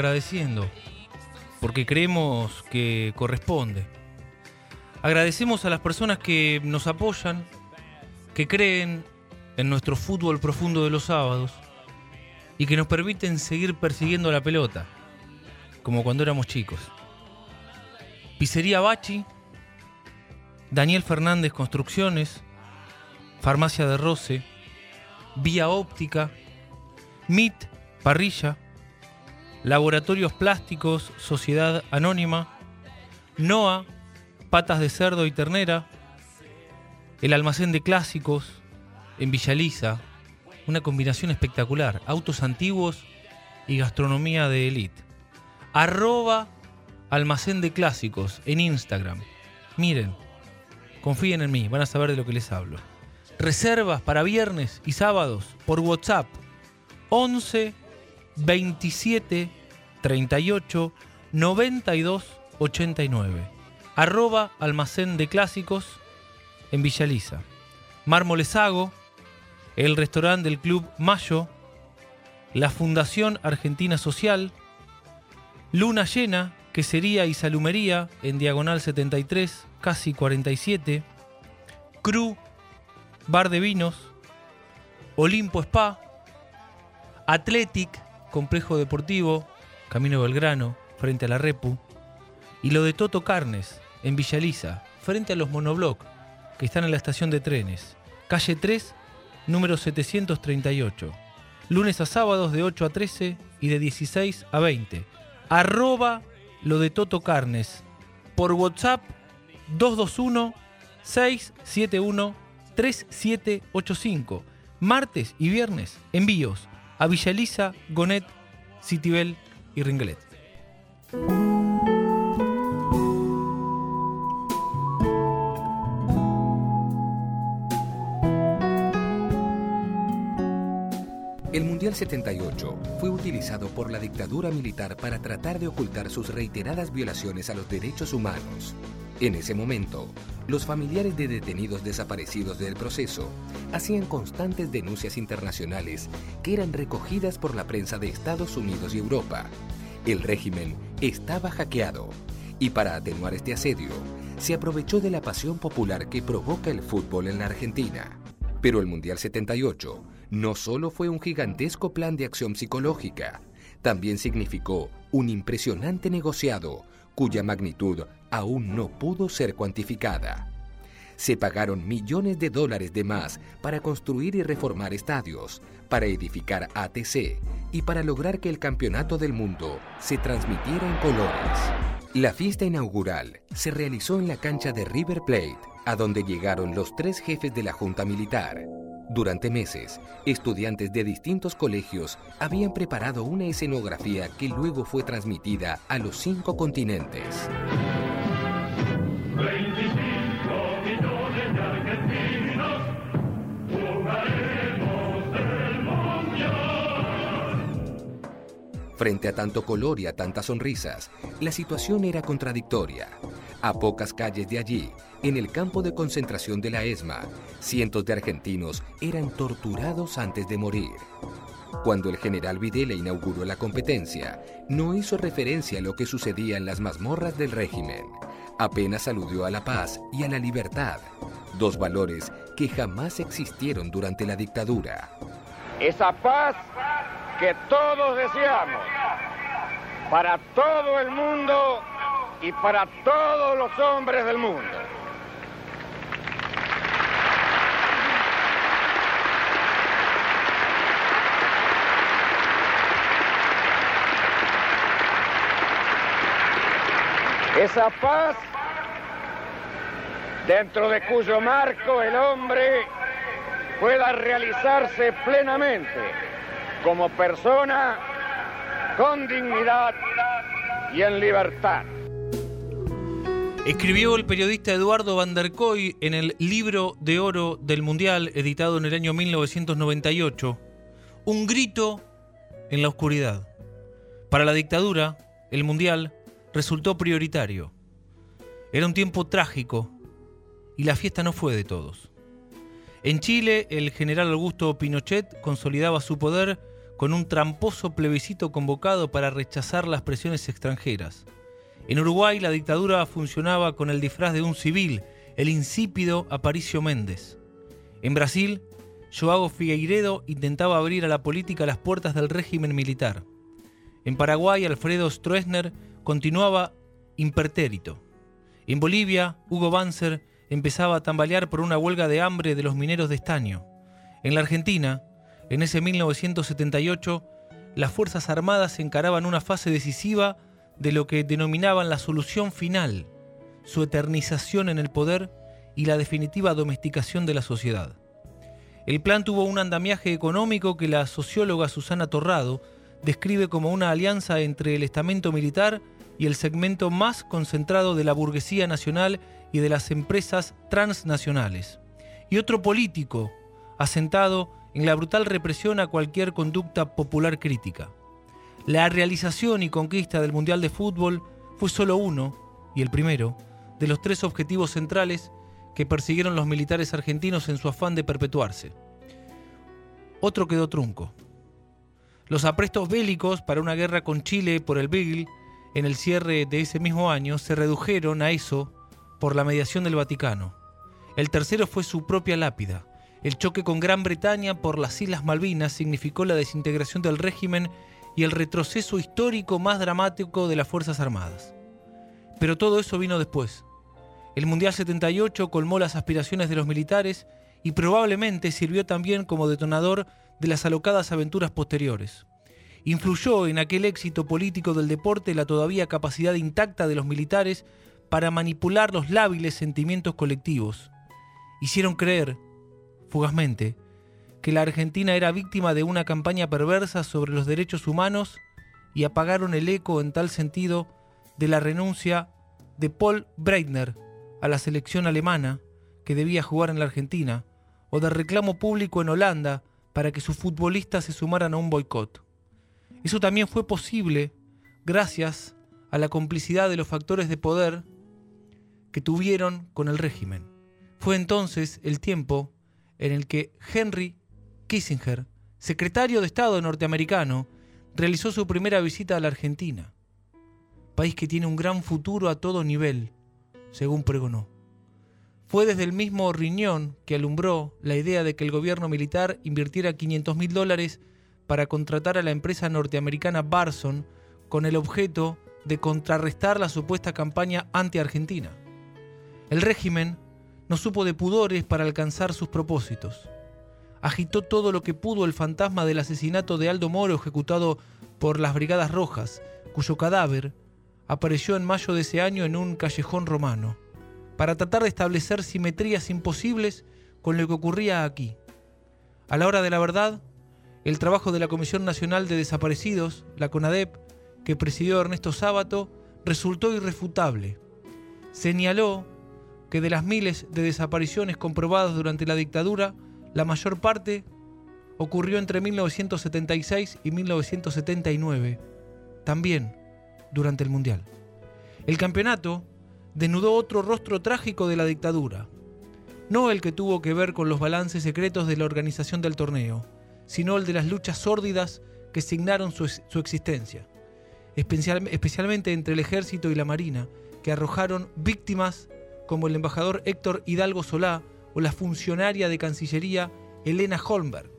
Agradeciendo, porque creemos que corresponde. Agradecemos a las personas que nos apoyan, que creen en nuestro fútbol profundo de los sábados y que nos permiten seguir persiguiendo la pelota, como cuando éramos chicos. Pizzería Bachi, Daniel Fernández Construcciones, Farmacia de Roce, Vía Óptica, MIT Parrilla, Laboratorios Plásticos, Sociedad Anónima, NOA, Patas de Cerdo y Ternera, el Almacén de Clásicos, en Villaliza, una combinación espectacular, autos antiguos y gastronomía de élite. Arroba Almacén de Clásicos en Instagram. Miren, confíen en mí, van a saber de lo que les hablo. Reservas para viernes y sábados por WhatsApp 11 27 38 92 89. Arroba almacén de clásicos en Villaliza. Mármoles Hago, el restaurante del Club Mayo, la Fundación Argentina Social, Luna Llena, Quesería y Salumería en Diagonal 73, casi 47, Cru, Bar de Vinos, Olimpo Spa, Athletic, Complejo Deportivo, Camino Belgrano, frente a la Repu, y lo de Toto Carnes, en Villaliza, frente a los monobloc, que están en la estación de trenes, calle 3, número 738, lunes a sábados de 8 a 13 y de 16 a 20. Arroba lo de Toto Carnes, por WhatsApp 221 671 3785. Martes y viernes, envíos a Villaliza, Gonet, Citibel y. El Mundial 78 fue utilizado por la dictadura militar para tratar de ocultar sus reiteradas violaciones a los derechos humanos. En ese momento, los familiares de detenidos desaparecidos del proceso hacían constantes denuncias internacionales que eran recogidas por la prensa de Estados Unidos y Europa. El régimen estaba hackeado y para atenuar este asedio, se aprovechó de la pasión popular que provoca el fútbol en la Argentina. Pero el Mundial 78 no solo fue un gigantesco plan de acción psicológica, también significó un impresionante negociado cuya magnitud aún no pudo ser cuantificada. Se pagaron millones de dólares de más para construir y reformar estadios, para edificar ATC y para lograr que el Campeonato del Mundo se transmitiera en colores. La fiesta inaugural se realizó en la cancha de River Plate, a donde llegaron los tres jefes de la Junta Militar. Durante meses, estudiantes de distintos colegios habían preparado una escenografía que luego fue transmitida a los cinco continentes. Frente a tanto color y a tantas sonrisas, la situación era contradictoria. A pocas calles de allí, en el campo de concentración de la ESMA, cientos de argentinos eran torturados antes de morir. Cuando el general Videla inauguró la competencia, no hizo referencia a lo que sucedía en las mazmorras del régimen. Apenas aludió a la paz y a la libertad, dos valores que jamás existieron durante la dictadura. Esa paz que todos deseamos para todo el mundo y para todos los hombres del mundo. Esa paz dentro de cuyo marco el hombre pueda realizarse plenamente como persona con dignidad y en libertad. Escribió el periodista Eduardo Van der Koy en el libro de oro del Mundial, editado en el año 1998, un grito en la oscuridad. Para la dictadura, el Mundial resultó prioritario. Era un tiempo trágico y la fiesta no fue de todos. En Chile, el general Augusto Pinochet consolidaba su poder con un tramposo plebiscito convocado para rechazar las presiones extranjeras. En Uruguay, la dictadura funcionaba con el disfraz de un civil, el insípido Aparicio Méndez. En Brasil, Joao Figueiredo intentaba abrir a la política las puertas del régimen militar. En Paraguay, Alfredo Stroessner continuaba impertérito. En Bolivia, Hugo Banzer empezaba a tambalear por una huelga de hambre de los mineros de estaño. En la Argentina, en ese 1978, las Fuerzas Armadas encaraban una fase decisiva de lo que denominaban la solución final, su eternización en el poder y la definitiva domesticación de la sociedad. El plan tuvo un andamiaje económico que la socióloga Susana Torrado describe como una alianza entre el estamento militar y el segmento más concentrado de la burguesía nacional y de las empresas transnacionales, y otro político asentado en la brutal represión a cualquier conducta popular crítica. La realización y conquista del Mundial de Fútbol fue solo uno, y el primero, de los tres objetivos centrales que persiguieron los militares argentinos en su afán de perpetuarse. Otro quedó trunco. Los aprestos bélicos para una guerra con Chile por el Beagle en el cierre de ese mismo año se redujeron a eso por la mediación del Vaticano. El tercero fue su propia lápida. El choque con Gran Bretaña por las Islas Malvinas significó la desintegración del régimen y el retroceso histórico más dramático de las Fuerzas Armadas. Pero todo eso vino después. El Mundial 78 colmó las aspiraciones de los militares y probablemente sirvió también como detonador de las alocadas aventuras posteriores. Influyó en aquel éxito político del deporte la todavía capacidad intacta de los militares para manipular los lábiles sentimientos colectivos. Hicieron creer, fugazmente, que la Argentina era víctima de una campaña perversa sobre los derechos humanos y apagaron el eco en tal sentido de la renuncia de Paul Breitner a la selección alemana que debía jugar en la Argentina, o del reclamo público en Holanda para que sus futbolistas se sumaran a un boicot. Eso también fue posible gracias a la complicidad de los factores de poder que tuvieron con el régimen. Fue entonces el tiempo en el que Henry Kissinger, secretario de Estado norteamericano, realizó su primera visita a la Argentina, país que tiene un gran futuro a todo nivel, según pregonó. Fue desde el mismo riñón que alumbró la idea de que el gobierno militar invirtiera 500 mil dólares para contratar a la empresa norteamericana Barson con el objeto de contrarrestar la supuesta campaña anti-argentina. El régimen no supo de pudores para alcanzar sus propósitos. Agitó todo lo que pudo el fantasma del asesinato de Aldo Moro ejecutado por las Brigadas Rojas, cuyo cadáver apareció en mayo de ese año en un callejón romano, para tratar de establecer simetrías imposibles con lo que ocurría aquí. A la hora de la verdad, el trabajo de la Comisión Nacional de Desaparecidos, la CONADEP, que presidió Ernesto Sábato, resultó irrefutable. Señaló que de las miles de desapariciones comprobadas durante la dictadura, la mayor parte ocurrió entre 1976 y 1979, también durante el Mundial. El campeonato desnudó otro rostro trágico de la dictadura. No el que tuvo que ver con los balances secretos de la organización del torneo, sino el de las luchas sórdidas que signaron su, existencia, especial, especialmente entre el ejército y la marina, que arrojaron víctimas como el embajador Héctor Hidalgo Solá o la funcionaria de Cancillería Elena Holmberg.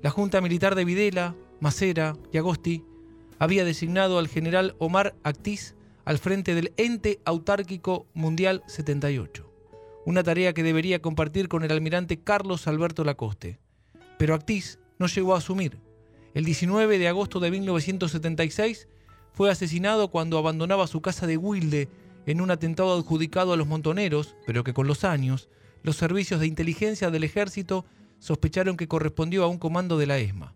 La Junta Militar de Videla, Macera y Agosti había designado al general Omar Actiz al frente del ente autárquico mundial 78, una tarea que debería compartir con el almirante Carlos Alberto Lacoste. Pero Actiz no llegó a asumir. El 19 de agosto de 1976 fue asesinado cuando abandonaba su casa de Wilde en un atentado adjudicado a los montoneros, pero que con los años los servicios de inteligencia del ejército sospecharon que correspondió a un comando de la ESMA.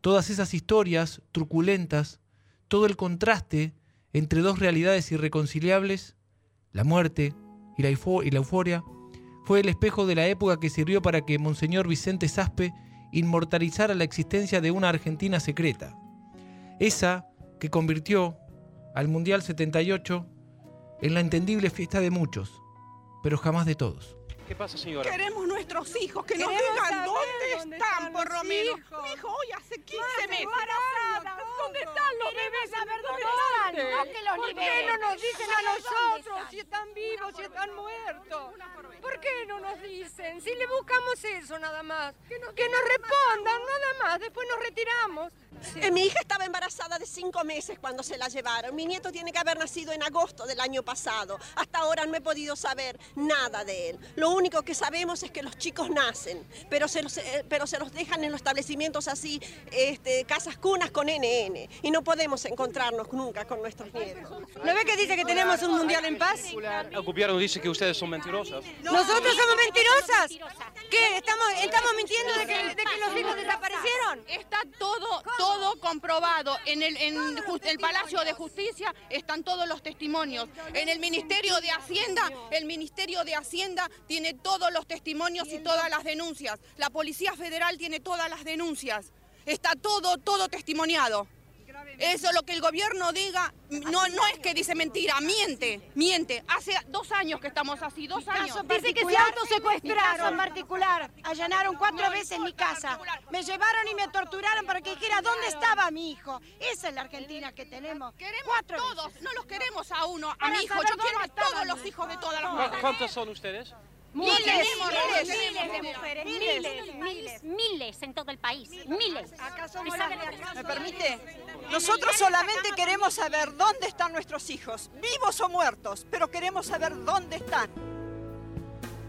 Todas esas historias truculentas, todo el contraste entre dos realidades irreconciliables, la muerte y la, euforia, fue el espejo de la época que sirvió para que Monseñor Vicente Saspe inmortalizara la existencia de una Argentina secreta. Esa que convirtió al Mundial 78 en la entendible fiesta de muchos, pero jamás de todos. ¿Qué pasa, señora? Queremos nuestros hijos, que nos digan dónde, dónde están, están por lo menos. Mi hijo hoy hace 15 Madre meses. ¿Dónde están los bebés? ¿Dónde no que los ¿Por qué no nos dicen a nosotros están. si están vivos, si están muertos? ¿Por qué no nos dicen? Si le buscamos eso nada más. Que nos, respondan nada más, después nos retiramos. Eh, mi hija estaba embarazada de cinco meses cuando se la llevaron. Mi nieto tiene que haber nacido en agosto del año pasado. Hasta ahora no he podido saber nada de él. Lo único que sabemos es que los chicos nacen, pero se los, eh, pero se los dejan en los establecimientos así, este, casas cunas con NN. Y no podemos encontrarnos nunca con nuestros nietos. ¿No ve que dice que tenemos un mundial en paz? El gobierno dice que ustedes son mentirosas. ¿Nosotros somos mentirosas? ¿Qué? ¿Estamos, estamos mintiendo de que, de que los hijos desaparecieron? Está todo, todo comprobado. En el Palacio de Justicia están todos los testimonios. En el Ministerio de Hacienda, el Ministerio de Hacienda tiene todos los testimonios y todas las denuncias. La Policía Federal tiene todas las denuncias. Está todo, todo testimoniado. Eso lo que el gobierno diga, no, no es que dice mentira, miente, miente. Hace dos años que estamos así, dos años. Dice que se autosecuestraron en particular. Allanaron cuatro veces mi casa. Me llevaron y me torturaron para que dijera dónde estaba mi hijo. Esa es la Argentina que tenemos. Queremos Cuatro todos, veces. no los queremos a uno, a mi hijo. Yo quiero a todos los hijos de todas las ¿Cu- mujeres. ¿Cuántos son ustedes? Miles, Miles, miles, miles de mujeres, miles, miles, miles en todo el país, miles. Acá somos ¿Y las sabe de lo que acá. ¿Me permite? Nosotros solamente queremos saber dónde están nuestros hijos, vivos o muertos, pero queremos saber dónde están.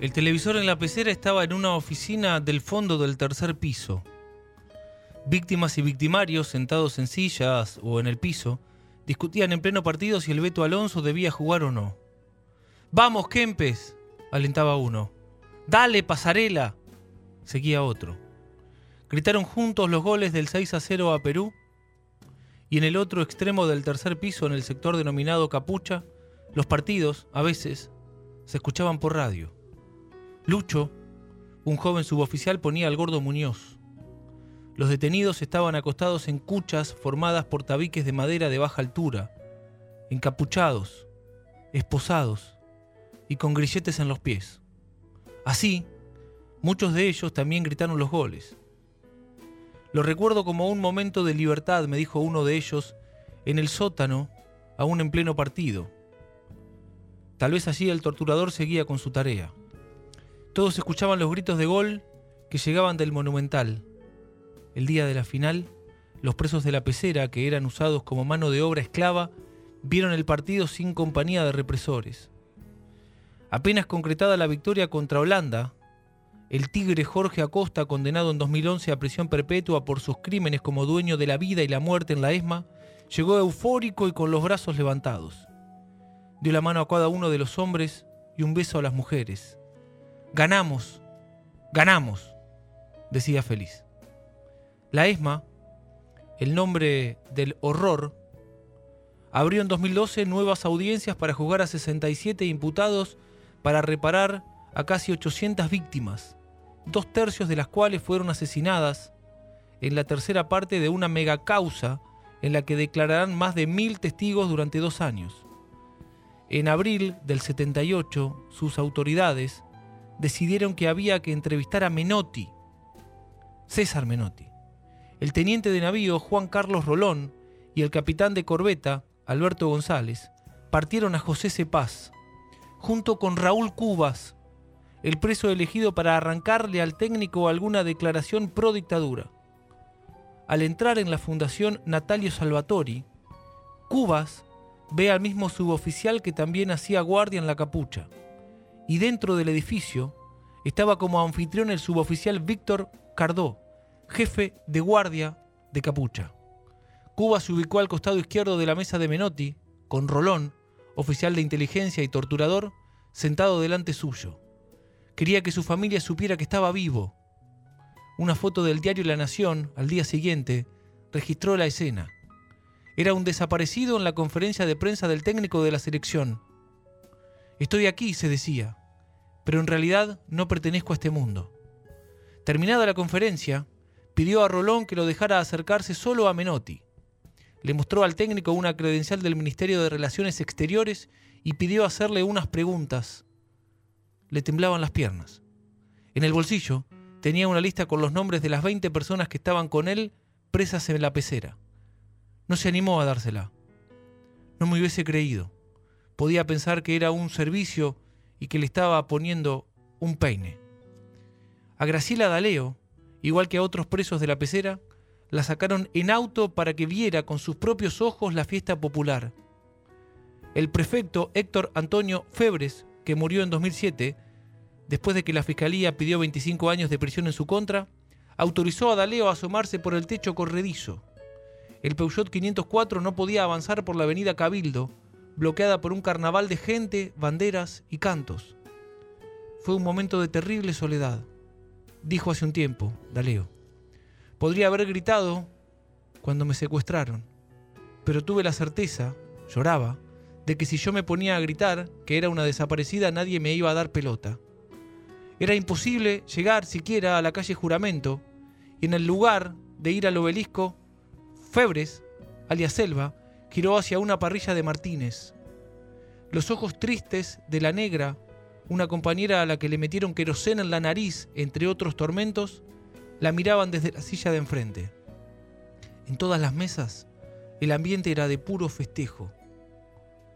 El televisor en la pecera estaba en una oficina del fondo del tercer piso. Víctimas y victimarios, sentados en sillas o en el piso, discutían en pleno partido si el Beto Alonso debía jugar o no. ¡Vamos, Kempes! Alentaba uno. ¡Dale, pasarela! seguía otro. Gritaron juntos los goles del 6 a 0 a Perú y en el otro extremo del tercer piso, en el sector denominado Capucha, los partidos, a veces, se escuchaban por radio. Lucho, un joven suboficial, ponía al gordo Muñoz. Los detenidos estaban acostados en cuchas formadas por tabiques de madera de baja altura, encapuchados, esposados y con grilletes en los pies. Así, muchos de ellos también gritaron los goles. Lo recuerdo como un momento de libertad, me dijo uno de ellos, en el sótano, aún en pleno partido. Tal vez allí el torturador seguía con su tarea. Todos escuchaban los gritos de gol que llegaban del monumental. El día de la final, los presos de la pecera, que eran usados como mano de obra esclava, vieron el partido sin compañía de represores. Apenas concretada la victoria contra Holanda, el tigre Jorge Acosta, condenado en 2011 a prisión perpetua por sus crímenes como dueño de la vida y la muerte en la ESMA, llegó eufórico y con los brazos levantados. Dio la mano a cada uno de los hombres y un beso a las mujeres. Ganamos, ganamos, decía feliz. La ESMA, el nombre del horror, abrió en 2012 nuevas audiencias para juzgar a 67 imputados para reparar a casi 800 víctimas, dos tercios de las cuales fueron asesinadas en la tercera parte de una megacausa en la que declararán más de mil testigos durante dos años. En abril del 78, sus autoridades decidieron que había que entrevistar a Menotti, César Menotti. El teniente de navío Juan Carlos Rolón y el capitán de corbeta Alberto González partieron a José Cepaz, junto con Raúl Cubas, el preso elegido para arrancarle al técnico alguna declaración pro dictadura. Al entrar en la Fundación Natalio Salvatori, Cubas ve al mismo suboficial que también hacía guardia en la capucha. Y dentro del edificio estaba como anfitrión el suboficial Víctor Cardó, jefe de guardia de capucha. Cubas se ubicó al costado izquierdo de la mesa de Menotti, con Rolón, oficial de inteligencia y torturador, sentado delante suyo. Quería que su familia supiera que estaba vivo. Una foto del diario La Nación, al día siguiente, registró la escena. Era un desaparecido en la conferencia de prensa del técnico de la selección. Estoy aquí, se decía, pero en realidad no pertenezco a este mundo. Terminada la conferencia, pidió a Rolón que lo dejara acercarse solo a Menotti. Le mostró al técnico una credencial del Ministerio de Relaciones Exteriores y pidió hacerle unas preguntas. Le temblaban las piernas. En el bolsillo tenía una lista con los nombres de las 20 personas que estaban con él presas en la pecera. No se animó a dársela. No me hubiese creído. Podía pensar que era un servicio y que le estaba poniendo un peine. A Graciela Daleo, igual que a otros presos de la pecera, la sacaron en auto para que viera con sus propios ojos la fiesta popular. El prefecto Héctor Antonio Febres, que murió en 2007, después de que la fiscalía pidió 25 años de prisión en su contra, autorizó a Daleo a asomarse por el techo corredizo. El Peugeot 504 no podía avanzar por la avenida Cabildo, bloqueada por un carnaval de gente, banderas y cantos. Fue un momento de terrible soledad, dijo hace un tiempo Daleo. Podría haber gritado cuando me secuestraron, pero tuve la certeza, lloraba, de que si yo me ponía a gritar que era una desaparecida nadie me iba a dar pelota. Era imposible llegar siquiera a la calle Juramento y en el lugar de ir al obelisco, Febres, alias Selva, giró hacia una parrilla de Martínez. Los ojos tristes de la negra, una compañera a la que le metieron queroseno en la nariz, entre otros tormentos, la miraban desde la silla de enfrente. En todas las mesas, el ambiente era de puro festejo.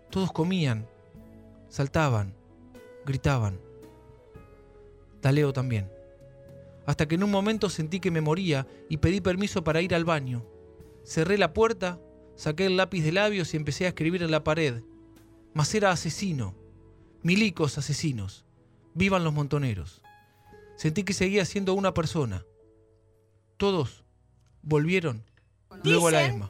Todos comían, saltaban, gritaban. Daleo también. Hasta que en un momento sentí que me moría y pedí permiso para ir al baño. Cerré la puerta, saqué el lápiz de labios y empecé a escribir en la pared. Mas era asesino. Milicos asesinos. Vivan los montoneros. Sentí que seguía siendo una persona. Todos volvieron luego a la ESMA.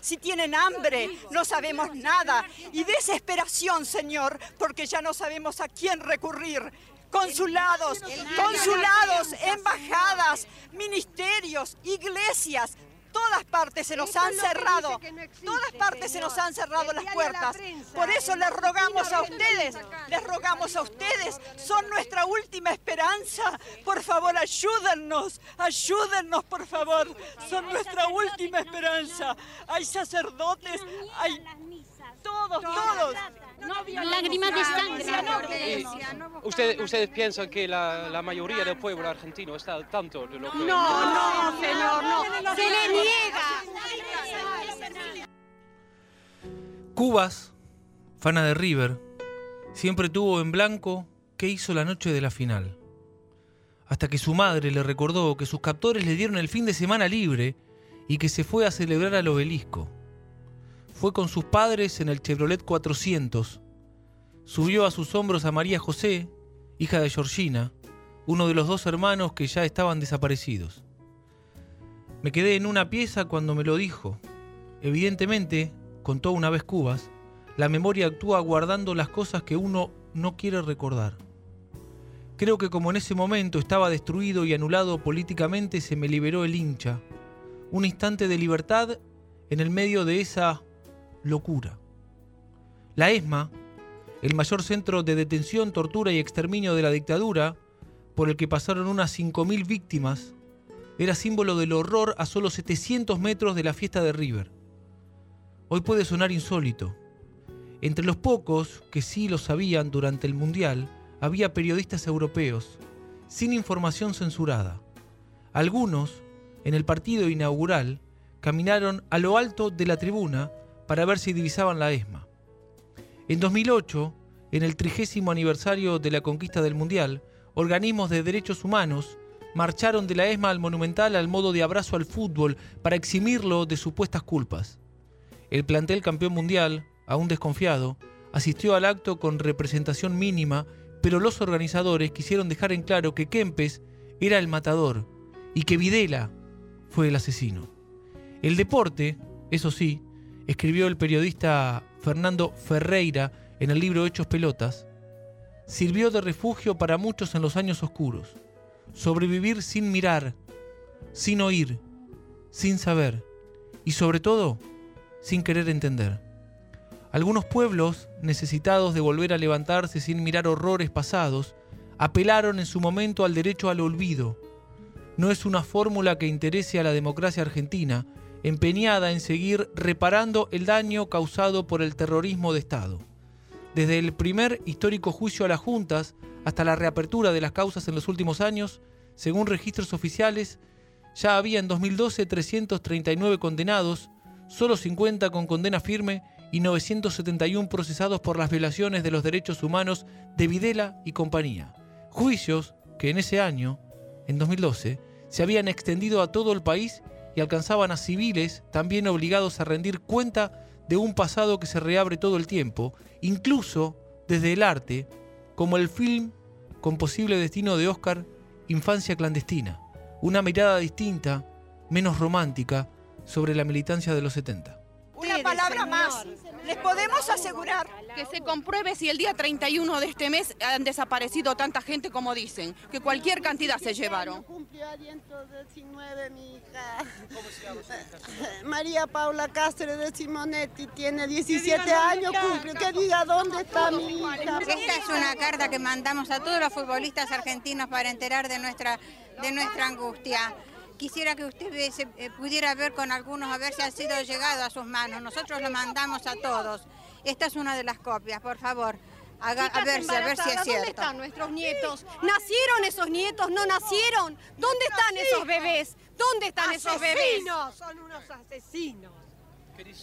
si tienen hambre, no sabemos nada. Y desesperación, Señor, porque ya no sabemos a quién recurrir. Consulados, consulados, embajadas, ministerios, iglesias, todas partes se nos han cerrado, todas partes se nos han cerrado las puertas. Por eso les rogamos a ustedes, les rogamos a ustedes, son nuestra última esperanza. Por favor, ayúdennos, ayúdennos, por favor, son nuestra última esperanza. Hay sacerdotes, hay todos, todos. Lágrimas de sangre. Usted- ¿Ustedes piensan que la, la mayoría del pueblo argentino está al tanto de lo que... No, no, señor, no. Se le niega. Cubas, fana de River, siempre tuvo en blanco qué hizo la noche de la final. Hasta que su madre le recordó que sus captores le dieron el fin de semana libre y que se fue a celebrar al obelisco. Fue con sus padres en el Chevrolet 400. Subió a sus hombros a María José, hija de Georgina, uno de los dos hermanos que ya estaban desaparecidos. Me quedé en una pieza cuando me lo dijo. Evidentemente, contó una vez Cubas, la memoria actúa guardando las cosas que uno no quiere recordar. Creo que como en ese momento estaba destruido y anulado políticamente, se me liberó el hincha. Un instante de libertad en el medio de esa locura. La ESMA, el mayor centro de detención, tortura y exterminio de la dictadura, por el que pasaron unas 5.000 víctimas, era símbolo del horror a solo 700 metros de la fiesta de River. Hoy puede sonar insólito. Entre los pocos que sí lo sabían durante el Mundial, había periodistas europeos, sin información censurada. Algunos, en el partido inaugural, caminaron a lo alto de la tribuna para ver si divisaban la ESMA. En 2008, en el trigésimo aniversario de la conquista del Mundial, organismos de derechos humanos marcharon de la ESMA al Monumental al modo de abrazo al fútbol para eximirlo de supuestas culpas. El plantel campeón mundial, aún desconfiado, asistió al acto con representación mínima, pero los organizadores quisieron dejar en claro que Kempes era el matador y que Videla fue el asesino. El deporte, eso sí, escribió el periodista Fernando Ferreira en el libro Hechos Pelotas, sirvió de refugio para muchos en los años oscuros. Sobrevivir sin mirar, sin oír, sin saber y sobre todo sin querer entender. Algunos pueblos, necesitados de volver a levantarse sin mirar horrores pasados, apelaron en su momento al derecho al olvido. No es una fórmula que interese a la democracia argentina, empeñada en seguir reparando el daño causado por el terrorismo de Estado. Desde el primer histórico juicio a las juntas hasta la reapertura de las causas en los últimos años, según registros oficiales, ya había en 2012 339 condenados, solo 50 con condena firme y 971 procesados por las violaciones de los derechos humanos de Videla y compañía. Juicios que en ese año, en 2012, se habían extendido a todo el país y alcanzaban a civiles también obligados a rendir cuenta de un pasado que se reabre todo el tiempo, incluso desde el arte, como el film con posible destino de Oscar, Infancia clandestina, una mirada distinta, menos romántica, sobre la militancia de los 70. Palabra más. Les podemos asegurar que se compruebe si el día 31 de este mes han desaparecido tanta gente como dicen, que cualquier cantidad se llevaron. Cumplió 119 mi hija. ¿Cómo se llama María Paula Cáceres de Simonetti, tiene 17 años, cumple. Que diga dónde está mi hija. Esta es una carta que mandamos a todos los futbolistas argentinos para enterar de nuestra, de nuestra angustia. Quisiera que usted eh, pudiera ver con algunos a ver si ha sido llegado a sus manos. Nosotros lo mandamos a todos. Esta es una de las copias, por favor. Haga, a, ver, a ver si es cierto. ¿Dónde están nuestros nietos? ¿Nacieron esos nietos? ¿No nacieron? ¿Dónde están esos bebés? ¿Dónde están esos bebés? Son unos asesinos.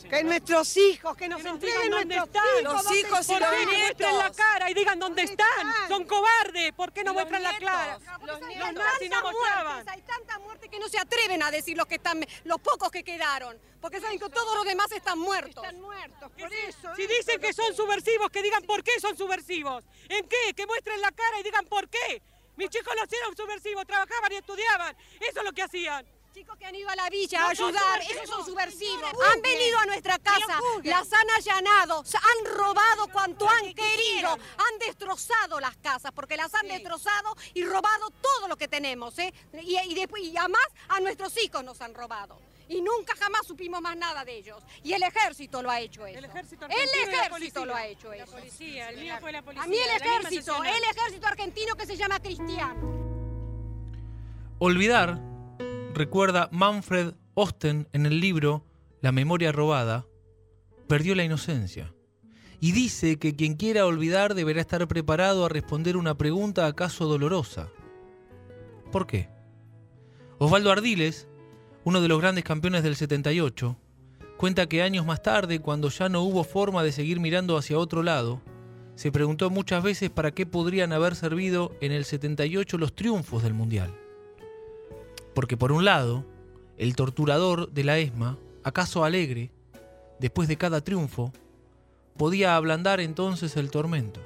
Que nuestros hijos, que nos entreguen dónde están. Los hijos y los nietos. muestren la cara y digan dónde están. Son cobardes. ¿Por qué no muestran la cara? Los, nazis no mostraban. Hay tanta muerte que no se atreven a decir los que están, los pocos que quedaron. Porque saben que todos los demás están muertos. Están muertos, por eso. Si dicen que son subversivos, que digan por qué son subversivos. ¿En qué? Que muestren la cara y digan por qué. Mis chicos no eran subversivos, trabajaban y estudiaban. Eso es lo que hacían. Chicos que han ido a la villa a ayudar, esos son subversivos. Han venido a nuestra casa, las han allanado, han robado cuanto han querido, han destrozado las casas, porque las han destrozado y robado todo lo que tenemos, ¿eh? Y, y, después, y además a nuestros hijos nos han robado. Y nunca jamás supimos más nada de ellos. Y el ejército lo ha hecho eso. El ejército, el ejército lo ha hecho eso. La policía, el mío fue la policía. A mí el ejército, el ejército argentino que se llama cristiano. Olvidar recuerda Manfred Osten en el libro La memoria robada, perdió la inocencia. Y dice que quien quiera olvidar deberá estar preparado a responder una pregunta acaso dolorosa. ¿Por qué? Osvaldo Ardiles, uno de los grandes campeones del 78, cuenta que años más tarde, cuando ya no hubo forma de seguir mirando hacia otro lado, se preguntó muchas veces para qué podrían haber servido en el 78 los triunfos del Mundial. Porque por un lado, el torturador de la ESMA, acaso alegre, después de cada triunfo, podía ablandar entonces el tormento.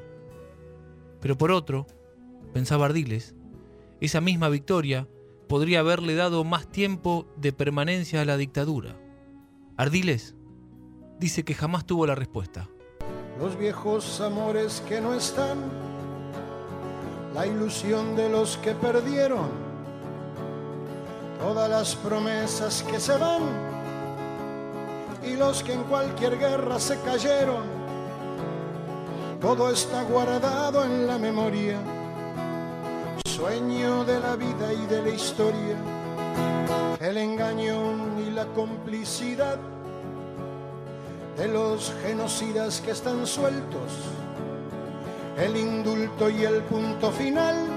Pero por otro, pensaba Ardiles, esa misma victoria podría haberle dado más tiempo de permanencia a la dictadura. Ardiles dice que jamás tuvo la respuesta. los viejos amores que no están, la ilusión de los que perdieron, todas las promesas que se van y los que en cualquier guerra se cayeron. Todo está guardado en la memoria, sueño de la vida y de la historia, el engaño y la complicidad de los genocidas que están sueltos, el indulto y el punto final